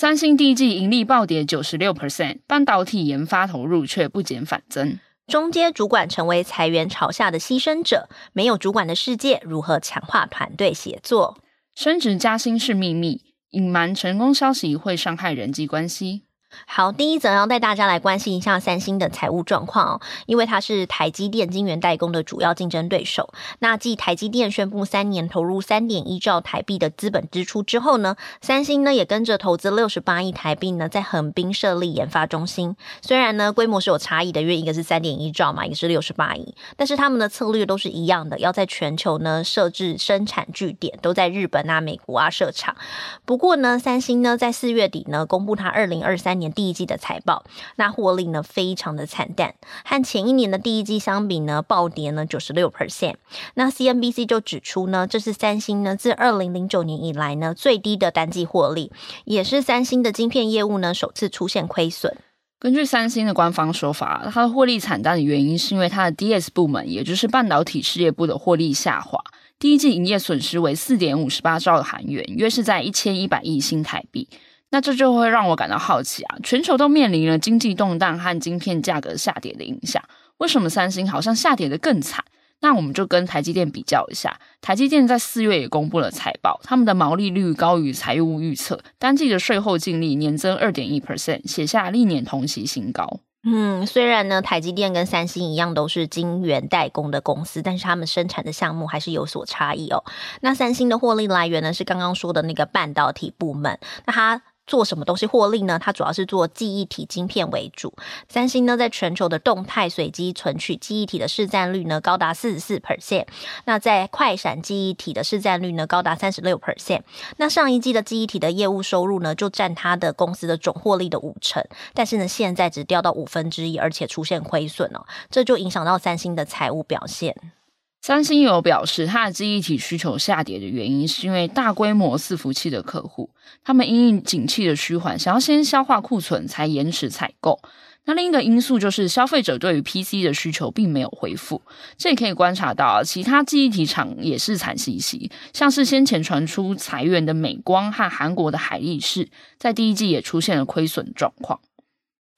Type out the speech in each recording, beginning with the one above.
三星第一季盈利暴跌九十六 percent，半导体研发投入却不减反增。中阶主管成为裁员潮下的牺牲者，没有主管的世界如何强化团队协作？升职加薪是秘密，隐瞒成功消息会伤害人际关系。好，第一则要带大家来关心一下三星的财务状况哦，因为它是台积电晶圆代工的主要竞争对手。那继台积电宣布三年投入三点一兆台币的资本支出之后呢，三星呢也跟着投资六十八亿台币呢，在横滨设立研发中心。虽然呢规模是有差异的，因为一个是三点一兆嘛，一个是六十八亿，但是他们的策略都是一样的，要在全球呢设置生产据点，都在日本啊、美国啊设厂。不过呢，三星呢在四月底呢公布它二零二三年第一季的财报，那获利呢非常的惨淡，和前一年的第一季相比呢，暴跌呢九十六 percent。那 CNBC 就指出呢，这是三星呢自二零零九年以来呢最低的单季获利，也是三星的晶片业务呢首次出现亏损。根据三星的官方说法，它的获利惨淡的原因是因为它的 DS 部门，也就是半导体事业部的获利下滑，第一季营业损失为四点五十八兆韩元，约是在一千一百亿新台币。那这就会让我感到好奇啊！全球都面临了经济动荡和晶片价格下跌的影响，为什么三星好像下跌得更惨？那我们就跟台积电比较一下，台积电在四月也公布了财报，他们的毛利率高于财务预测，单季的税后净利年增二点一 percent，写下历年同期新高。嗯，虽然呢，台积电跟三星一样都是晶圆代工的公司，但是他们生产的项目还是有所差异哦。那三星的获利来源呢，是刚刚说的那个半导体部门，那它。做什么东西获利呢？它主要是做记忆体晶片为主。三星呢，在全球的动态随机存取记忆体的市占率呢，高达四十四 percent。那在快闪记忆体的市占率呢，高达三十六 percent。那上一季的记忆体的业务收入呢，就占它的公司的总获利的五成。但是呢，现在只掉到五分之一，而且出现亏损哦，这就影响到三星的财务表现。三星有表示，它的记忆体需求下跌的原因是因为大规模伺服器的客户，他们因应景气的趋缓，想要先消化库存，才延迟采购。那另一个因素就是消费者对于 PC 的需求并没有恢复。这也可以观察到，其他记忆体厂也是惨兮兮，像是先前传出裁员的美光和韩国的海力士，在第一季也出现了亏损状况。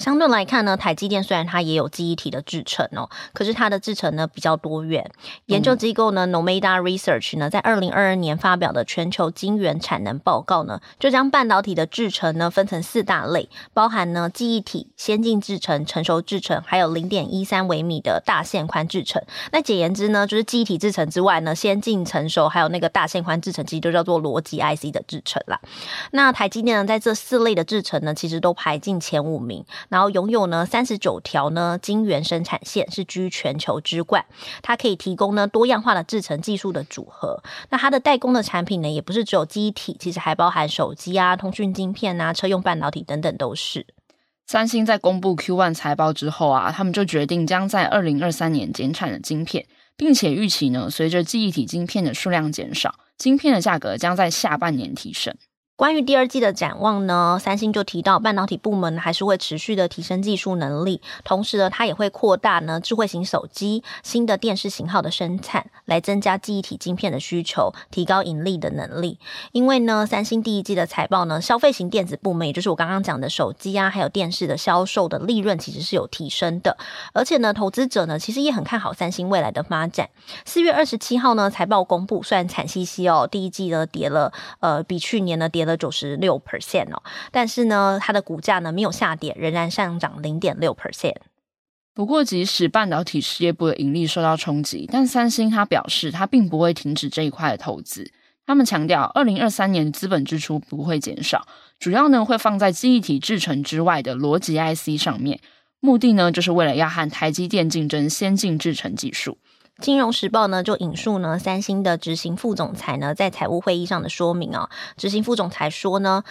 相对来看呢，台积电虽然它也有记忆体的制程哦，可是它的制程呢比较多元。研究机构呢、嗯、Nomada Research 呢，在二零二二年发表的全球晶圆产能报告呢，就将半导体的制程呢分成四大类，包含呢记忆体、先进制程、成熟制程，还有零点一三微米的大线宽制程。那简言之呢，就是记忆体制程之外呢，先进、成熟还有那个大线宽制程，其实就叫做逻辑 IC 的制程啦。那台积电呢，在这四类的制程呢，其实都排进前五名。然后拥有呢三十九条呢晶圆生产线，是居全球之冠。它可以提供呢多样化的制程技术的组合。那它的代工的产品呢，也不是只有记忆体，其实还包含手机啊、通讯晶片啊、车用半导体等等都是。三星在公布 Q1 财报之后啊，他们就决定将在二零二三年减产的晶片，并且预期呢，随着记忆体晶片的数量减少，晶片的价格将在下半年提升。关于第二季的展望呢，三星就提到半导体部门还是会持续的提升技术能力，同时呢，它也会扩大呢智慧型手机、新的电视型号的生产，来增加记忆体晶片的需求，提高盈利的能力。因为呢，三星第一季的财报呢，消费型电子部门，也就是我刚刚讲的手机啊，还有电视的销售的利润其实是有提升的，而且呢，投资者呢其实也很看好三星未来的发展。四月二十七号呢，财报公布，虽然惨兮兮哦，第一季呢跌了，呃，比去年呢跌了。九十六 percent 哦，但是呢，它的股价呢没有下跌，仍然上涨零点六 percent。不过，即使半导体事业部的盈利受到冲击，但三星它表示，它并不会停止这一块的投资。他们强调，二零二三年资本支出不会减少，主要呢会放在记忆体制程之外的逻辑 IC 上面，目的呢就是为了要和台积电竞争先进制程技术。金融时报呢就引述呢三星的执行副总裁呢在财务会议上的说明啊，执行副总裁说呢。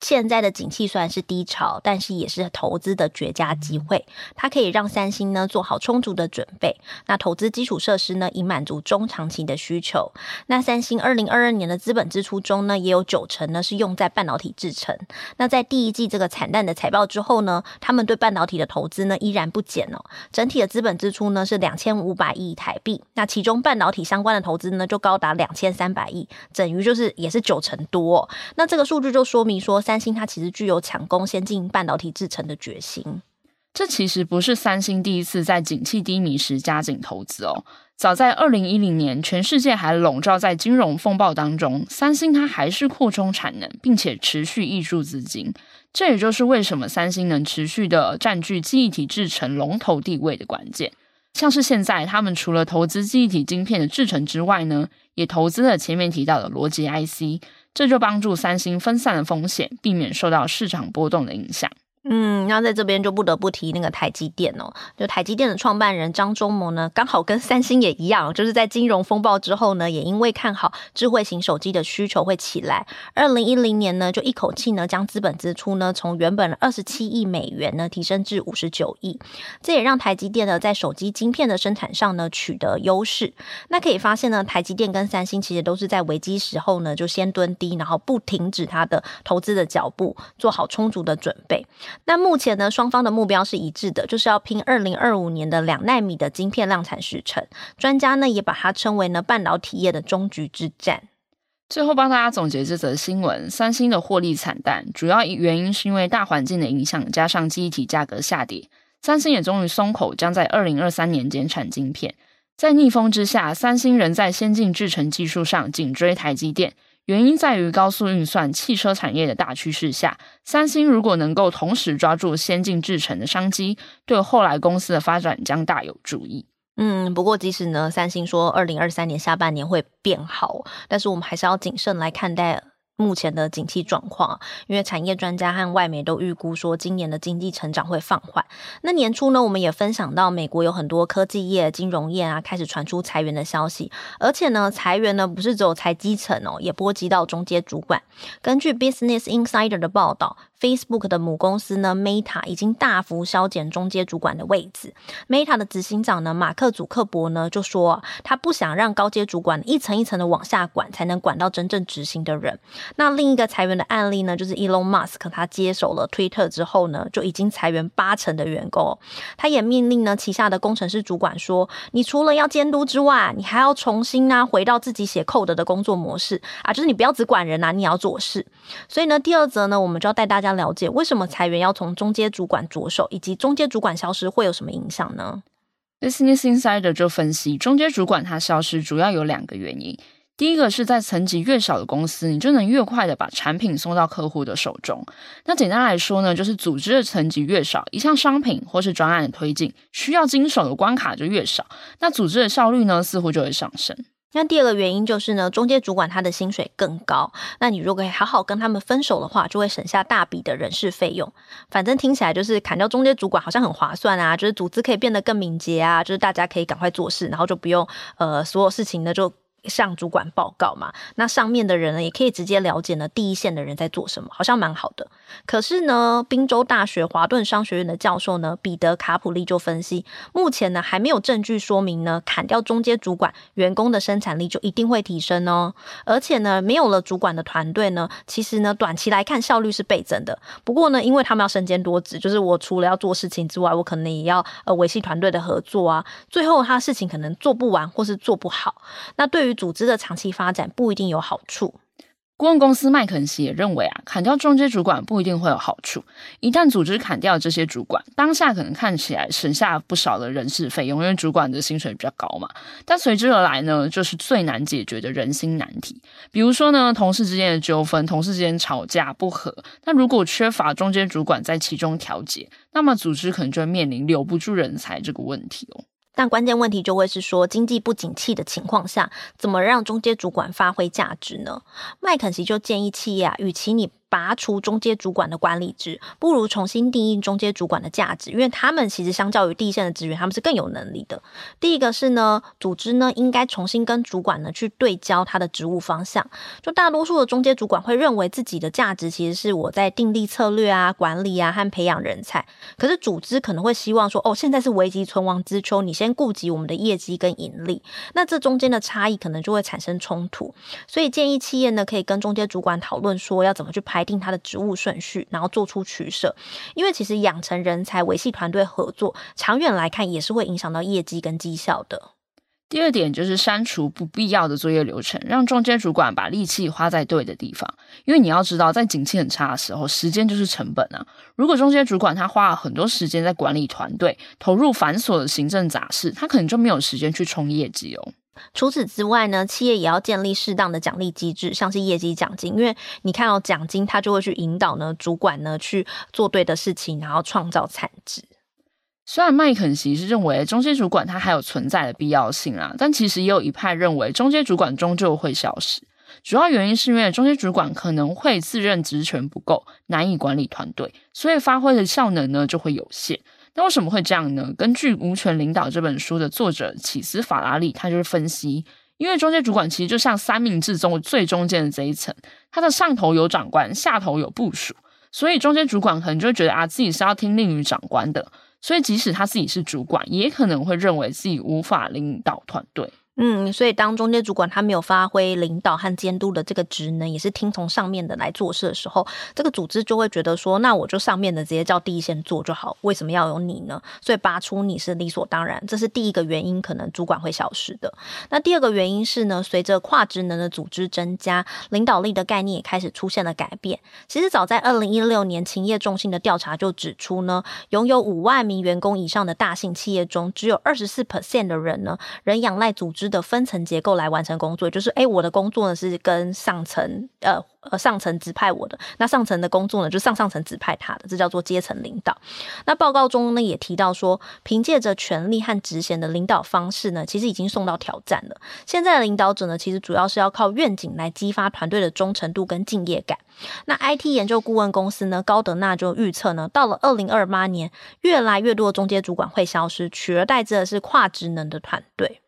现在的景气虽然是低潮，但是也是投资的绝佳机会。它可以让三星呢做好充足的准备。那投资基础设施呢，以满足中长期的需求。那三星二零二二年的资本支出中呢，也有九成呢是用在半导体制成。那在第一季这个惨淡的财报之后呢，他们对半导体的投资呢依然不减哦。整体的资本支出呢是两千五百亿台币。那其中半导体相关的投资呢就高达两千三百亿，等于就是也是九成多。那这个数据就说明说。三星它其实具有抢攻先进半导体制程的决心。这其实不是三星第一次在景气低迷时加紧投资哦。早在二零一零年，全世界还笼罩在金融风暴当中，三星它还是扩充产能，并且持续挹注资金。这也就是为什么三星能持续的占据记忆体制成龙头地位的关键。像是现在，他们除了投资记忆体晶片的制成之外呢，也投资了前面提到的逻辑 IC。这就帮助三星分散了风险，避免受到市场波动的影响。嗯，那在这边就不得不提那个台积电哦，就台积电的创办人张忠谋呢，刚好跟三星也一样，就是在金融风暴之后呢，也因为看好智慧型手机的需求会起来，二零一零年呢，就一口气呢将资本支出呢从原本的二十七亿美元呢提升至五十九亿，这也让台积电呢在手机晶片的生产上呢取得优势。那可以发现呢，台积电跟三星其实都是在危机时候呢就先蹲低，然后不停止它的投资的脚步，做好充足的准备。那目前呢，双方的目标是一致的，就是要拼二零二五年的两奈米的晶片量产时程。专家呢也把它称为呢半导体业的终局之战。最后帮大家总结这则新闻：三星的获利惨淡，主要原因是因为大环境的影响，加上记忆体价格下跌。三星也终于松口，将在二零二三年减产晶片。在逆风之下，三星仍在先进制程技术上紧追台积电。原因在于高速运算、汽车产业的大趋势下，三星如果能够同时抓住先进制程的商机，对后来公司的发展将大有助益。嗯，不过即使呢，三星说二零二三年下半年会变好，但是我们还是要谨慎来看待。目前的景气状况，因为产业专家和外媒都预估说，今年的经济成长会放缓。那年初呢，我们也分享到，美国有很多科技业、金融业啊，开始传出裁员的消息，而且呢，裁员呢不是只有裁基层哦，也波及到中阶主管。根据 Business Insider 的报道。Facebook 的母公司呢，Meta 已经大幅削减中阶主管的位置。Meta 的执行长呢，马克·祖克伯呢就说，他不想让高阶主管一层一层的往下管，才能管到真正执行的人。那另一个裁员的案例呢，就是 Elon Musk，他接手了 Twitter 之后呢，就已经裁员八成的员工。他也命令呢旗下的工程师主管说，你除了要监督之外，你还要重新呢回到自己写 code 的工作模式啊，就是你不要只管人、啊，你也要做事。所以呢，第二则呢，我们就要带大家。了解为什么裁员要从中阶主管着手，以及中阶主管消失会有什么影响呢？Business Insider 就分析，中阶主管他消失主要有两个原因。第一个是在层级越小的公司，你就能越快的把产品送到客户的手中。那简单来说呢，就是组织的层级越少，一项商品或是专案的推进需要经手的关卡就越少，那组织的效率呢似乎就会上升。那第二个原因就是呢，中介主管他的薪水更高。那你如果好好跟他们分手的话，就会省下大笔的人事费用。反正听起来就是砍掉中介主管好像很划算啊，就是组织可以变得更敏捷啊，就是大家可以赶快做事，然后就不用呃所有事情呢就。向主管报告嘛，那上面的人呢也可以直接了解呢第一线的人在做什么，好像蛮好的。可是呢，宾州大学华顿商学院的教授呢彼得卡普利就分析，目前呢还没有证据说明呢砍掉中阶主管，员工的生产力就一定会提升哦。而且呢，没有了主管的团队呢，其实呢短期来看效率是倍增的。不过呢，因为他们要身兼多职，就是我除了要做事情之外，我可能也要呃维系团队的合作啊。最后他事情可能做不完或是做不好。那对于组织的长期发展不一定有好处。顾问公司麦肯锡也认为啊，砍掉中阶主管不一定会有好处。一旦组织砍掉这些主管，当下可能看起来省下不少的人事费用，因为主管的薪水比较高嘛。但随之而来呢，就是最难解决的人心难题。比如说呢，同事之间的纠纷，同事之间吵架不和，那如果缺乏中阶主管在其中调解，那么组织可能就会面临留不住人才这个问题哦。但关键问题就会是说，经济不景气的情况下，怎么让中介主管发挥价值呢？麦肯锡就建议企业啊，与其你拔除中阶主管的管理职，不如重新定义中阶主管的价值，因为他们其实相较于第一线的职员，他们是更有能力的。第一个是呢，组织呢应该重新跟主管呢去对焦他的职务方向。就大多数的中阶主管会认为自己的价值其实是我在订立策略啊、管理啊和培养人才，可是组织可能会希望说，哦，现在是危急存亡之秋，你先顾及我们的业绩跟盈利，那这中间的差异可能就会产生冲突。所以建议企业呢可以跟中阶主管讨论说，要怎么去排来定他的职务顺序，然后做出取舍。因为其实养成人才、维系团队合作，长远来看也是会影响到业绩跟绩效的。第二点就是删除不必要的作业流程，让中间主管把力气花在对的地方。因为你要知道，在景气很差的时候，时间就是成本啊。如果中间主管他花了很多时间在管理团队，投入繁琐的行政杂事，他可能就没有时间去冲业绩哦。除此之外呢，企业也要建立适当的奖励机制，像是业绩奖金，因为你看到奖金，它就会去引导呢主管呢去做对的事情，然后创造产值。虽然麦肯锡是认为中间主管他还有存在的必要性啊，但其实也有一派认为中间主管终究会消失。主要原因是因为中间主管可能会自认职权不够，难以管理团队，所以发挥的效能呢就会有限。那为什么会这样呢？根据《无权领导》这本书的作者起斯·法拉利，他就是分析，因为中间主管其实就像三明治中最中间的这一层，他的上头有长官，下头有部署，所以中间主管可能就会觉得啊，自己是要听令于长官的。所以，即使他自己是主管，也可能会认为自己无法领导团队。嗯，所以当中间主管他没有发挥领导和监督的这个职能，也是听从上面的来做事的时候，这个组织就会觉得说，那我就上面的直接叫第一线做就好，为什么要有你呢？所以拔出你是理所当然，这是第一个原因，可能主管会消失的。那第二个原因是呢，随着跨职能的组织增加，领导力的概念也开始出现了改变。其实早在二零一六年，勤业众信的调查就指出呢，拥有五万名员工以上的大型企业中，只有二十四 percent 的人呢，仍仰赖组织的分层结构来完成工作，就是诶，我的工作呢是跟上层呃呃上层指派我的，那上层的工作呢就上上层指派他的，这叫做阶层领导。那报告中呢也提到说，凭借着权力和职衔的领导方式呢，其实已经受到挑战了。现在的领导者呢，其实主要是要靠愿景来激发团队的忠诚度跟敬业感。那 IT 研究顾问公司呢，高德纳就预测呢，到了二零二八年，越来越多的中介主管会消失，取而代之的是跨职能的团队。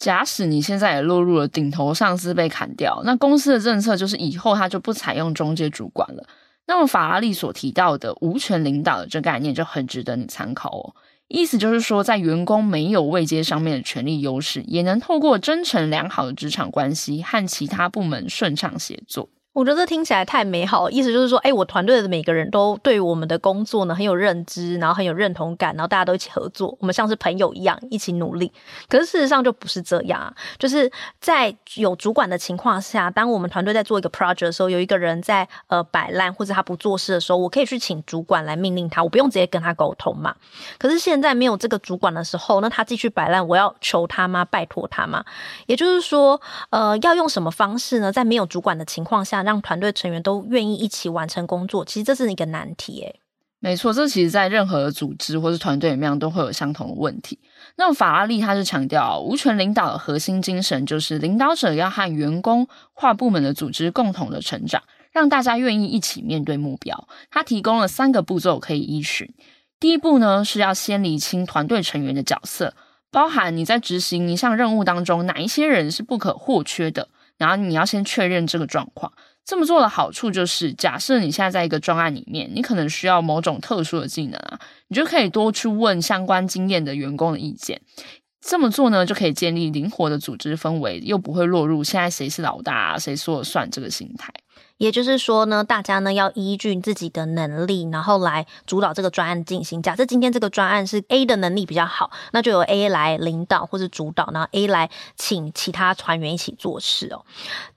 假使你现在也落入了顶头上司被砍掉，那公司的政策就是以后他就不采用中介主管了。那么法拉利所提到的无权领导的这概念就很值得你参考哦。意思就是说，在员工没有位阶上面的权利优势，也能透过真诚良好的职场关系和其他部门顺畅协作。我觉得这听起来太美好，意思就是说，哎，我团队的每个人都对我们的工作呢很有认知，然后很有认同感，然后大家都一起合作，我们像是朋友一样一起努力。可是事实上就不是这样啊，就是在有主管的情况下，当我们团队在做一个 project 的时候，有一个人在呃摆烂或者他不做事的时候，我可以去请主管来命令他，我不用直接跟他沟通嘛。可是现在没有这个主管的时候，那他继续摆烂，我要求他吗？拜托他吗？也就是说，呃，要用什么方式呢？在没有主管的情况下。让团队成员都愿意一起完成工作，其实这是一个难题诶。没错，这其实在任何组织或是团队里面都会有相同的问题。那么法拉利他是强调，无权领导的核心精神就是领导者要和员工、跨部门的组织共同的成长，让大家愿意一起面对目标。他提供了三个步骤可以依循。第一步呢，是要先厘清团队成员的角色，包含你在执行一项任务当中，哪一些人是不可或缺的，然后你要先确认这个状况。这么做的好处就是，假设你现在在一个专案里面，你可能需要某种特殊的技能啊，你就可以多去问相关经验的员工的意见。这么做呢，就可以建立灵活的组织氛围，又不会落入现在谁是老大，谁说了算这个心态。也就是说呢，大家呢要依据自己的能力，然后来主导这个专案进行。假设今天这个专案是 A 的能力比较好，那就由 A 来领导或者主导，然后 A 来请其他团员一起做事哦。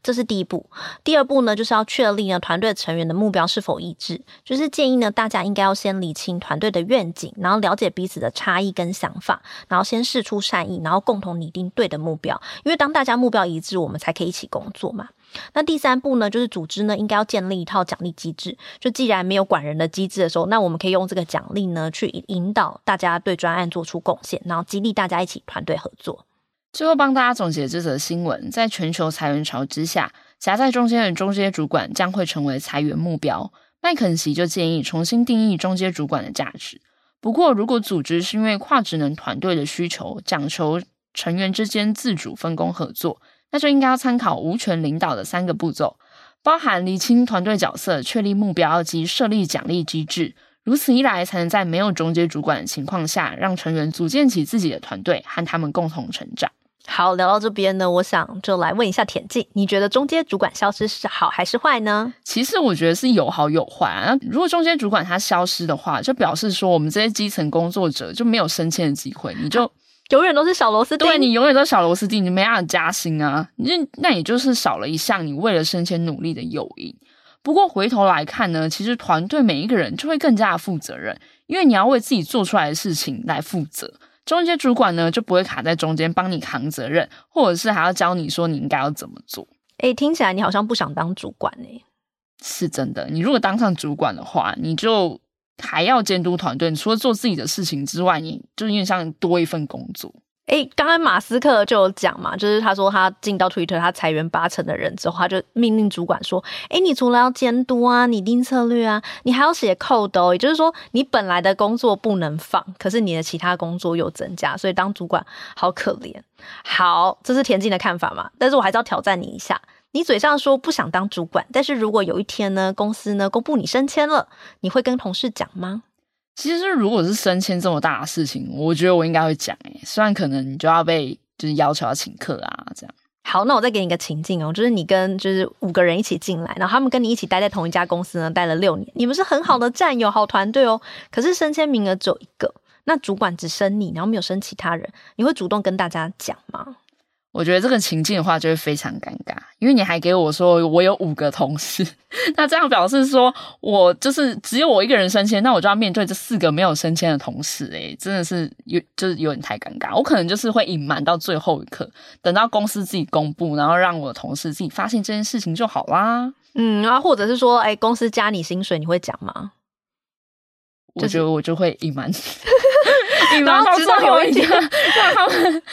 这是第一步。第二步呢，就是要确立呢团队成员的目标是否一致，就是建议呢大家应该要先理清团队的愿景，然后了解彼此的差异跟想法，然后先试出善意，然后共同拟定对的目标。因为当大家目标一致，我们才可以一起工作嘛。那第三步呢，就是组织呢应该要建立一套奖励机制。就既然没有管人的机制的时候，那我们可以用这个奖励呢去引导大家对专案做出贡献，然后激励大家一起团队合作。最后帮大家总结这则新闻：在全球裁员潮之下，夹在中间的中阶主管将会成为裁员目标。麦肯锡就建议重新定义中阶主管的价值。不过，如果组织是因为跨职能团队的需求，讲求成员之间自主分工合作，那就应该要参考无权领导的三个步骤，包含厘清团队角色、确立目标及设立奖励机制。如此一来，才能在没有中介主管的情况下，让成员组建起自己的团队，和他们共同成长。好，聊到这边呢，我想就来问一下田静，你觉得中间主管消失是好还是坏呢？其实我觉得是有好有坏啊。如果中间主管他消失的话，就表示说我们这些基层工作者就没有升迁的机会，你就永远都是小螺丝钉。对，你永远都是小螺丝钉，你没办法加薪啊。你那也就是少了一项你为了升迁努力的诱因。不过回头来看呢，其实团队每一个人就会更加的负责任，因为你要为自己做出来的事情来负责。中间主管呢，就不会卡在中间帮你扛责任，或者是还要教你说你应该要怎么做。哎、欸，听起来你好像不想当主管哎、欸。是真的，你如果当上主管的话，你就还要监督团队，你除了做自己的事情之外，你就有点像多一份工作。诶，刚刚马斯克就有讲嘛，就是他说他进到 Twitter，他裁员八成的人之后，他就命令主管说：“诶，你除了要监督啊，拟定策略啊，你还要写 code 哦。也就是说，你本来的工作不能放，可是你的其他工作又增加，所以当主管好可怜。”好，这是田静的看法嘛？但是我还是要挑战你一下。你嘴上说不想当主管，但是如果有一天呢，公司呢公布你升迁了，你会跟同事讲吗？其实，如果是升迁这么大的事情，我觉得我应该会讲诶。虽然可能你就要被就是要求要请客啊，这样。好，那我再给你一个情境哦，就是你跟就是五个人一起进来，然后他们跟你一起待在同一家公司呢，待了六年，你们是很好的战友、好团队哦。可是升迁名额只有一个，那主管只升你，然后没有升其他人，你会主动跟大家讲吗？我觉得这个情境的话就会非常尴尬，因为你还给我说我有五个同事，那这样表示说我就是只有我一个人升迁，那我就要面对这四个没有升迁的同事，诶，真的是有就是有点太尴尬。我可能就是会隐瞒到最后一刻，等到公司自己公布，然后让我的同事自己发现这件事情就好啦。嗯，啊，或者是说，诶，公司加你薪水，你会讲吗？我觉得我就会隐瞒，隐瞒然后到直到有一天让他们。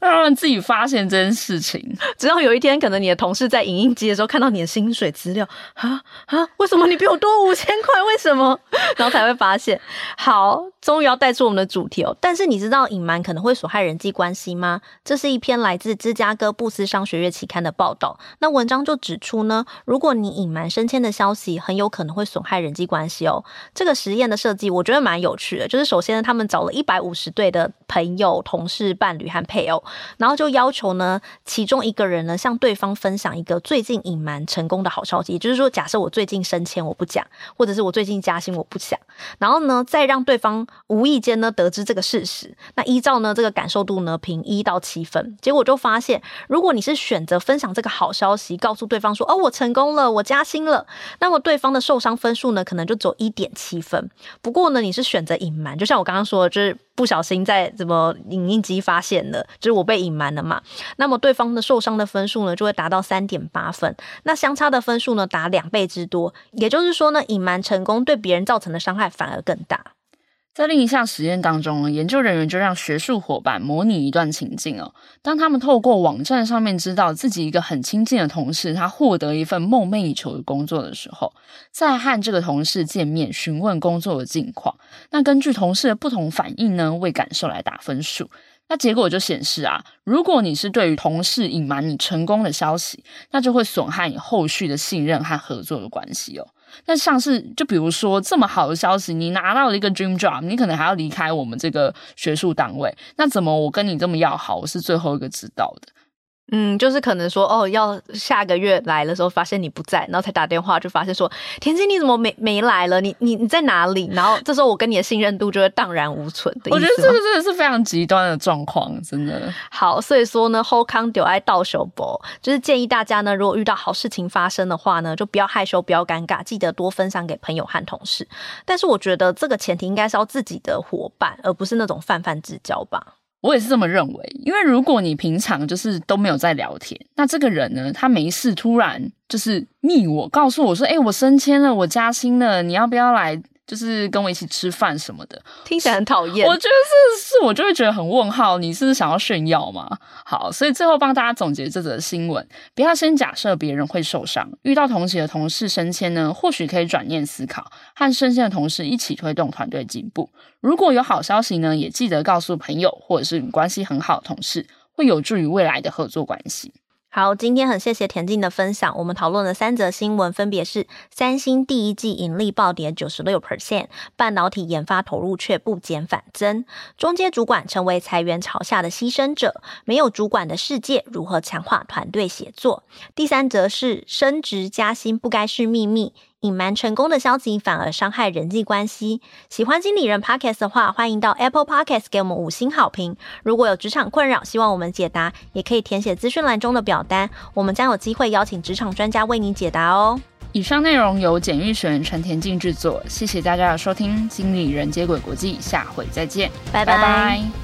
让他们自己发现这件事情，直到有一天，可能你的同事在影印机的时候看到你的薪水资料，啊啊，为什么你比我多五千块？为什么？然后才会发现。好，终于要带出我们的主题哦。但是你知道隐瞒可能会损害人际关系吗？这是一篇来自芝加哥布斯商学院期刊的报道。那文章就指出呢，如果你隐瞒升迁的消息，很有可能会损害人际关系哦。这个实验的设计，我觉得蛮有趣的。就是首先，他们找了一百五十对的朋友、同事、伴侣和配偶。然后就要求呢，其中一个人呢向对方分享一个最近隐瞒成功的好消息，也就是说，假设我最近升迁我不讲，或者是我最近加薪我不讲，然后呢再让对方无意间呢得知这个事实。那依照呢这个感受度呢评一到七分，结果就发现，如果你是选择分享这个好消息，告诉对方说哦我成功了，我加薪了，那么对方的受伤分数呢可能就只有一点七分。不过呢你是选择隐瞒，就像我刚刚说的，就是。不小心在怎么影印机发现了，就是我被隐瞒了嘛。那么对方的受伤的分数呢，就会达到三点八分。那相差的分数呢，达两倍之多。也就是说呢，隐瞒成功对别人造成的伤害反而更大。在另一项实验当中，研究人员就让学术伙伴模拟一段情境哦。当他们透过网站上面知道自己一个很亲近的同事他获得一份梦寐以求的工作的时候，再和这个同事见面询问工作的近况。那根据同事的不同反应呢，为感受来打分数。那结果就显示啊，如果你是对于同事隐瞒你成功的消息，那就会损害你后续的信任和合作的关系哦。那像是，就比如说这么好的消息，你拿到了一个 dream job，你可能还要离开我们这个学术单位，那怎么我跟你这么要好，我是最后一个知道的？嗯，就是可能说哦，要下个月来的时候发现你不在，然后才打电话就发现说，田静你怎么没没来了？你你你在哪里？然后这时候我跟你的信任度就会荡然无存的。我觉得这个真的是非常极端的状况，真的。好，所以说呢，好康就爱倒手博，就是建议大家呢，如果遇到好事情发生的话呢，就不要害羞，不要尴尬，记得多分享给朋友和同事。但是我觉得这个前提应该是要自己的伙伴，而不是那种泛泛之交吧。我也是这么认为，因为如果你平常就是都没有在聊天，那这个人呢，他没事突然就是密我，告诉我说，诶，我升迁了，我加薪了，你要不要来就是跟我一起吃饭什么的，听起来很讨厌。我觉得是是，我就会觉得很问号，你是想要炫耀吗？好，所以最后帮大家总结这则新闻：不要先假设别人会受伤，遇到同级的同事升迁呢，或许可以转念思考，和升迁的同事一起推动团队进步。如果有好消息呢，也记得告诉朋友或者是关系很好的同事，会有助于未来的合作关系。好，今天很谢谢田静的分享。我们讨论的三则新闻分别是：三星第一季盈利暴跌九十六 percent，半导体研发投入却不减反增；中阶主管成为裁员潮下的牺牲者，没有主管的世界如何强化团队协作？第三则是升职加薪不该是秘密。隐瞒成功的消息反而伤害人际关系。喜欢经理人 Podcast 的话，欢迎到 Apple Podcast 给我们五星好评。如果有职场困扰，希望我们解答，也可以填写资讯栏中的表单，我们将有机会邀请职场专家为你解答哦。以上内容由简育璇陈田静制作，谢谢大家的收听。经理人接轨国际，下回再见，拜拜。拜拜。